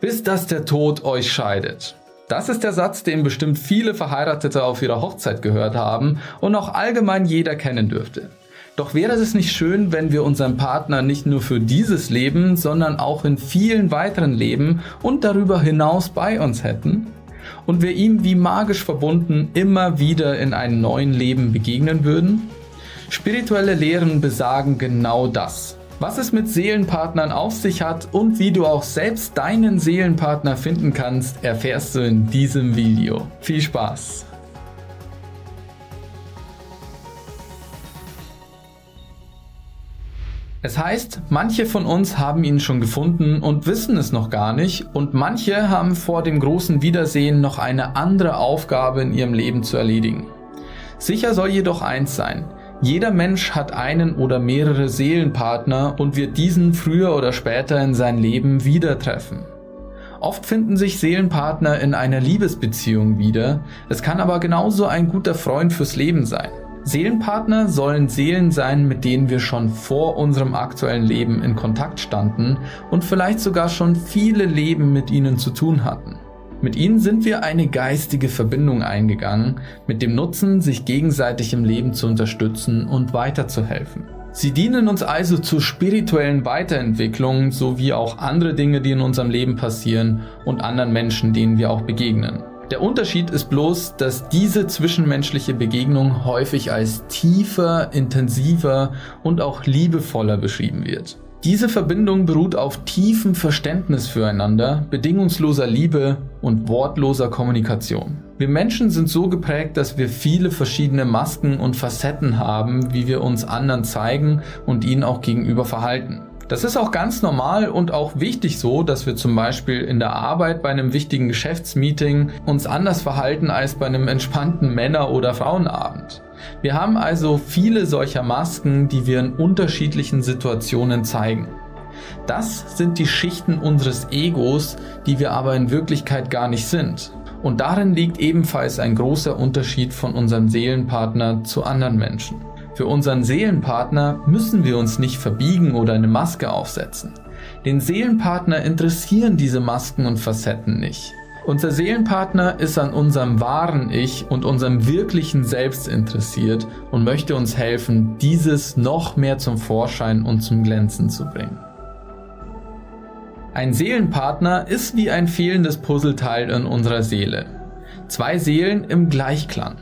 Bis dass der Tod euch scheidet. Das ist der Satz, den bestimmt viele Verheiratete auf ihrer Hochzeit gehört haben und auch allgemein jeder kennen dürfte. Doch wäre es nicht schön, wenn wir unseren Partner nicht nur für dieses Leben, sondern auch in vielen weiteren Leben und darüber hinaus bei uns hätten? Und wir ihm wie magisch verbunden immer wieder in einem neuen Leben begegnen würden? Spirituelle Lehren besagen genau das. Was es mit Seelenpartnern auf sich hat und wie du auch selbst deinen Seelenpartner finden kannst, erfährst du in diesem Video. Viel Spaß! Es heißt, manche von uns haben ihn schon gefunden und wissen es noch gar nicht und manche haben vor dem großen Wiedersehen noch eine andere Aufgabe in ihrem Leben zu erledigen. Sicher soll jedoch eins sein, jeder Mensch hat einen oder mehrere Seelenpartner und wird diesen früher oder später in sein Leben wieder treffen. Oft finden sich Seelenpartner in einer Liebesbeziehung wieder, es kann aber genauso ein guter Freund fürs Leben sein. Seelenpartner sollen Seelen sein, mit denen wir schon vor unserem aktuellen Leben in Kontakt standen und vielleicht sogar schon viele Leben mit ihnen zu tun hatten. Mit ihnen sind wir eine geistige Verbindung eingegangen, mit dem Nutzen, sich gegenseitig im Leben zu unterstützen und weiterzuhelfen. Sie dienen uns also zur spirituellen Weiterentwicklung sowie auch andere Dinge, die in unserem Leben passieren und anderen Menschen, denen wir auch begegnen. Der Unterschied ist bloß, dass diese zwischenmenschliche Begegnung häufig als tiefer, intensiver und auch liebevoller beschrieben wird. Diese Verbindung beruht auf tiefem Verständnis füreinander, bedingungsloser Liebe und wortloser Kommunikation. Wir Menschen sind so geprägt, dass wir viele verschiedene Masken und Facetten haben, wie wir uns anderen zeigen und ihnen auch gegenüber verhalten. Das ist auch ganz normal und auch wichtig so, dass wir zum Beispiel in der Arbeit bei einem wichtigen Geschäftsmeeting uns anders verhalten als bei einem entspannten Männer- oder Frauenabend. Wir haben also viele solcher Masken, die wir in unterschiedlichen Situationen zeigen. Das sind die Schichten unseres Egos, die wir aber in Wirklichkeit gar nicht sind. Und darin liegt ebenfalls ein großer Unterschied von unserem Seelenpartner zu anderen Menschen. Für unseren Seelenpartner müssen wir uns nicht verbiegen oder eine Maske aufsetzen. Den Seelenpartner interessieren diese Masken und Facetten nicht. Unser Seelenpartner ist an unserem wahren Ich und unserem wirklichen Selbst interessiert und möchte uns helfen, dieses noch mehr zum Vorschein und zum Glänzen zu bringen. Ein Seelenpartner ist wie ein fehlendes Puzzleteil in unserer Seele. Zwei Seelen im Gleichklang.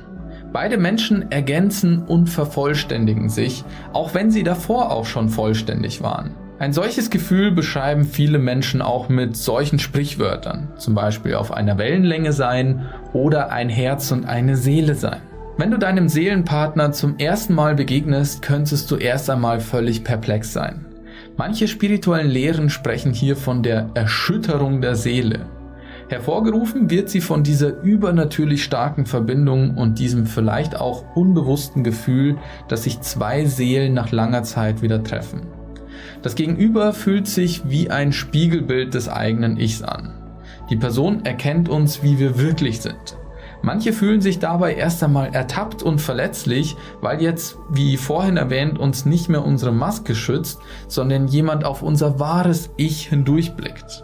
Beide Menschen ergänzen und vervollständigen sich, auch wenn sie davor auch schon vollständig waren. Ein solches Gefühl beschreiben viele Menschen auch mit solchen Sprichwörtern, zum Beispiel auf einer Wellenlänge sein oder ein Herz und eine Seele sein. Wenn du deinem Seelenpartner zum ersten Mal begegnest, könntest du erst einmal völlig perplex sein. Manche spirituellen Lehren sprechen hier von der Erschütterung der Seele. Hervorgerufen wird sie von dieser übernatürlich starken Verbindung und diesem vielleicht auch unbewussten Gefühl, dass sich zwei Seelen nach langer Zeit wieder treffen. Das Gegenüber fühlt sich wie ein Spiegelbild des eigenen Ichs an. Die Person erkennt uns, wie wir wirklich sind. Manche fühlen sich dabei erst einmal ertappt und verletzlich, weil jetzt, wie vorhin erwähnt, uns nicht mehr unsere Maske schützt, sondern jemand auf unser wahres Ich hindurchblickt.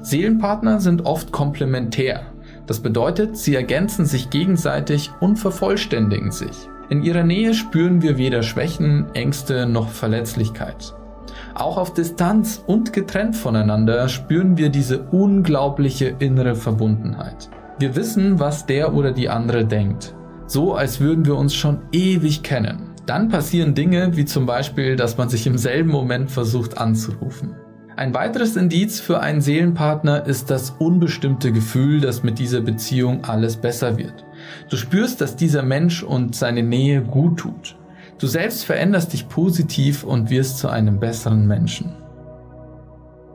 Seelenpartner sind oft komplementär. Das bedeutet, sie ergänzen sich gegenseitig und vervollständigen sich. In ihrer Nähe spüren wir weder Schwächen, Ängste noch Verletzlichkeit. Auch auf Distanz und getrennt voneinander spüren wir diese unglaubliche innere Verbundenheit. Wir wissen, was der oder die andere denkt. So als würden wir uns schon ewig kennen. Dann passieren Dinge wie zum Beispiel, dass man sich im selben Moment versucht anzurufen. Ein weiteres Indiz für einen Seelenpartner ist das unbestimmte Gefühl, dass mit dieser Beziehung alles besser wird. Du spürst, dass dieser Mensch und seine Nähe gut tut. Du selbst veränderst dich positiv und wirst zu einem besseren Menschen.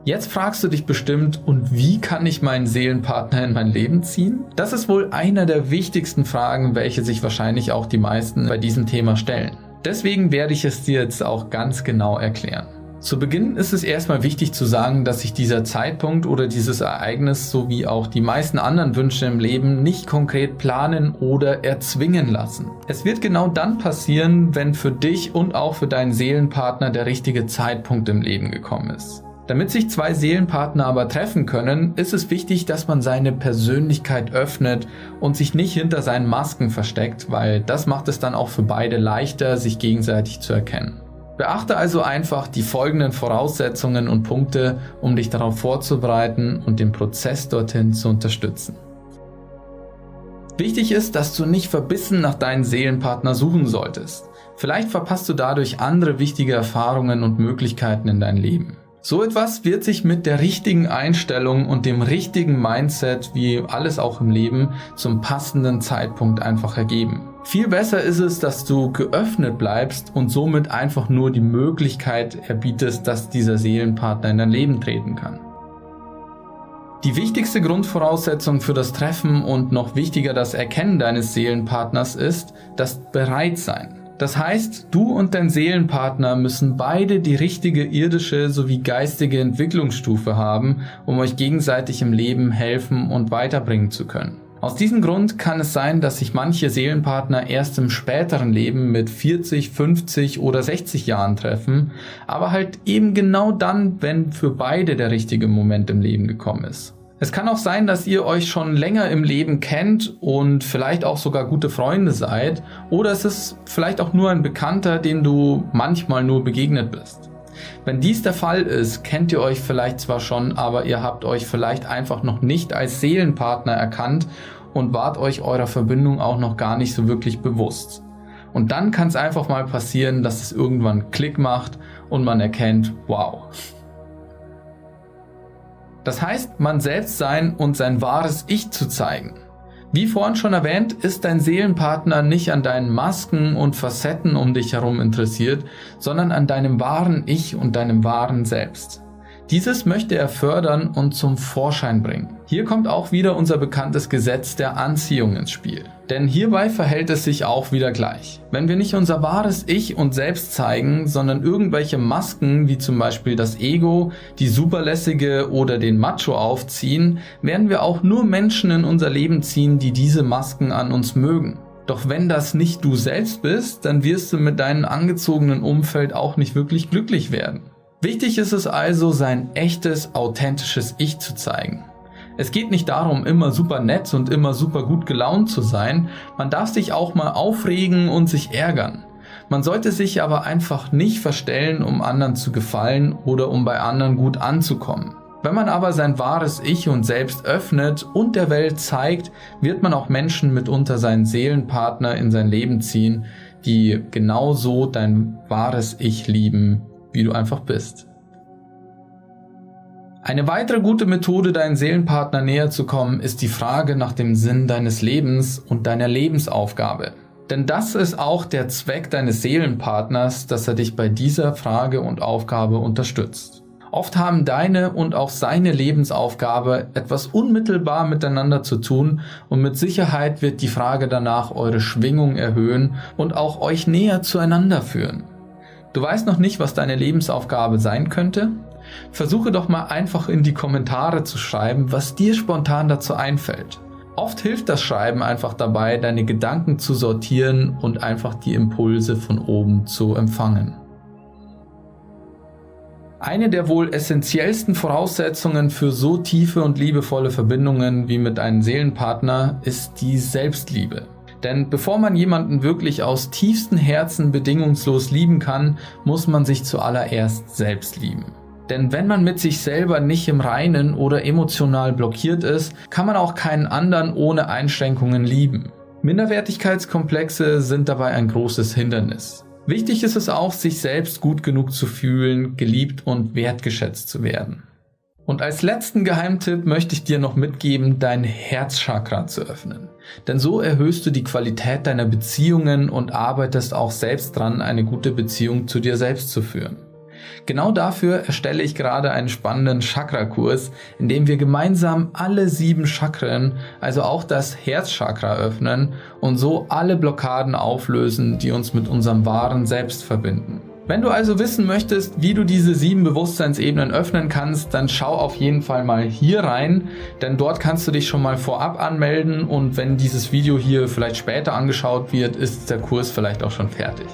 Jetzt fragst du dich bestimmt, und wie kann ich meinen Seelenpartner in mein Leben ziehen? Das ist wohl einer der wichtigsten Fragen, welche sich wahrscheinlich auch die meisten bei diesem Thema stellen. Deswegen werde ich es dir jetzt auch ganz genau erklären. Zu Beginn ist es erstmal wichtig zu sagen, dass sich dieser Zeitpunkt oder dieses Ereignis sowie auch die meisten anderen Wünsche im Leben nicht konkret planen oder erzwingen lassen. Es wird genau dann passieren, wenn für dich und auch für deinen Seelenpartner der richtige Zeitpunkt im Leben gekommen ist. Damit sich zwei Seelenpartner aber treffen können, ist es wichtig, dass man seine Persönlichkeit öffnet und sich nicht hinter seinen Masken versteckt, weil das macht es dann auch für beide leichter, sich gegenseitig zu erkennen. Beachte also einfach die folgenden Voraussetzungen und Punkte, um dich darauf vorzubereiten und den Prozess dorthin zu unterstützen. Wichtig ist, dass du nicht verbissen nach deinen Seelenpartner suchen solltest. Vielleicht verpasst du dadurch andere wichtige Erfahrungen und Möglichkeiten in dein Leben. So etwas wird sich mit der richtigen Einstellung und dem richtigen Mindset, wie alles auch im Leben, zum passenden Zeitpunkt einfach ergeben. Viel besser ist es, dass du geöffnet bleibst und somit einfach nur die Möglichkeit erbietest, dass dieser Seelenpartner in dein Leben treten kann. Die wichtigste Grundvoraussetzung für das Treffen und noch wichtiger das Erkennen deines Seelenpartners ist das Bereitsein. Das heißt, du und dein Seelenpartner müssen beide die richtige irdische sowie geistige Entwicklungsstufe haben, um euch gegenseitig im Leben helfen und weiterbringen zu können. Aus diesem Grund kann es sein, dass sich manche Seelenpartner erst im späteren Leben mit 40, 50 oder 60 Jahren treffen, aber halt eben genau dann, wenn für beide der richtige Moment im Leben gekommen ist. Es kann auch sein, dass ihr euch schon länger im Leben kennt und vielleicht auch sogar gute Freunde seid, oder es ist vielleicht auch nur ein Bekannter, dem du manchmal nur begegnet bist. Wenn dies der Fall ist, kennt ihr euch vielleicht zwar schon, aber ihr habt euch vielleicht einfach noch nicht als Seelenpartner erkannt und wart euch eurer Verbindung auch noch gar nicht so wirklich bewusst. Und dann kann es einfach mal passieren, dass es irgendwann Klick macht und man erkennt, wow. Das heißt, man selbst sein und sein wahres Ich zu zeigen. Wie vorhin schon erwähnt, ist dein Seelenpartner nicht an deinen Masken und Facetten um dich herum interessiert, sondern an deinem wahren Ich und deinem wahren Selbst. Dieses möchte er fördern und zum Vorschein bringen. Hier kommt auch wieder unser bekanntes Gesetz der Anziehung ins Spiel. Denn hierbei verhält es sich auch wieder gleich. Wenn wir nicht unser wahres Ich und Selbst zeigen, sondern irgendwelche Masken wie zum Beispiel das Ego, die Superlässige oder den Macho aufziehen, werden wir auch nur Menschen in unser Leben ziehen, die diese Masken an uns mögen. Doch wenn das nicht du selbst bist, dann wirst du mit deinem angezogenen Umfeld auch nicht wirklich glücklich werden. Wichtig ist es also, sein echtes, authentisches Ich zu zeigen. Es geht nicht darum, immer super nett und immer super gut gelaunt zu sein, man darf sich auch mal aufregen und sich ärgern. Man sollte sich aber einfach nicht verstellen, um anderen zu gefallen oder um bei anderen gut anzukommen. Wenn man aber sein wahres Ich und Selbst öffnet und der Welt zeigt, wird man auch Menschen mitunter seinen Seelenpartner in sein Leben ziehen, die genauso dein wahres Ich lieben wie du einfach bist. Eine weitere gute Methode, deinen Seelenpartner näher zu kommen, ist die Frage nach dem Sinn deines Lebens und deiner Lebensaufgabe. Denn das ist auch der Zweck deines Seelenpartners, dass er dich bei dieser Frage und Aufgabe unterstützt. Oft haben deine und auch seine Lebensaufgabe etwas unmittelbar miteinander zu tun und mit Sicherheit wird die Frage danach eure Schwingung erhöhen und auch euch näher zueinander führen. Du weißt noch nicht, was deine Lebensaufgabe sein könnte? Versuche doch mal einfach in die Kommentare zu schreiben, was dir spontan dazu einfällt. Oft hilft das Schreiben einfach dabei, deine Gedanken zu sortieren und einfach die Impulse von oben zu empfangen. Eine der wohl essentiellsten Voraussetzungen für so tiefe und liebevolle Verbindungen wie mit einem Seelenpartner ist die Selbstliebe. Denn bevor man jemanden wirklich aus tiefstem Herzen bedingungslos lieben kann, muss man sich zuallererst selbst lieben. Denn wenn man mit sich selber nicht im Reinen oder emotional blockiert ist, kann man auch keinen anderen ohne Einschränkungen lieben. Minderwertigkeitskomplexe sind dabei ein großes Hindernis. Wichtig ist es auch, sich selbst gut genug zu fühlen, geliebt und wertgeschätzt zu werden. Und als letzten Geheimtipp möchte ich dir noch mitgeben, dein Herzchakra zu öffnen. Denn so erhöhst du die Qualität deiner Beziehungen und arbeitest auch selbst dran, eine gute Beziehung zu dir selbst zu führen. Genau dafür erstelle ich gerade einen spannenden Chakra-Kurs, in dem wir gemeinsam alle sieben Chakren, also auch das Herzchakra öffnen und so alle Blockaden auflösen, die uns mit unserem wahren Selbst verbinden. Wenn du also wissen möchtest, wie du diese sieben Bewusstseinsebenen öffnen kannst, dann schau auf jeden Fall mal hier rein, denn dort kannst du dich schon mal vorab anmelden und wenn dieses Video hier vielleicht später angeschaut wird, ist der Kurs vielleicht auch schon fertig.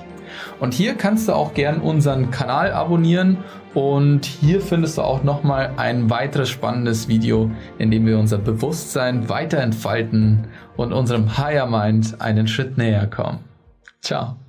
Und hier kannst du auch gern unseren Kanal abonnieren und hier findest du auch nochmal ein weiteres spannendes Video, in dem wir unser Bewusstsein weiter entfalten und unserem Higher Mind einen Schritt näher kommen. Ciao.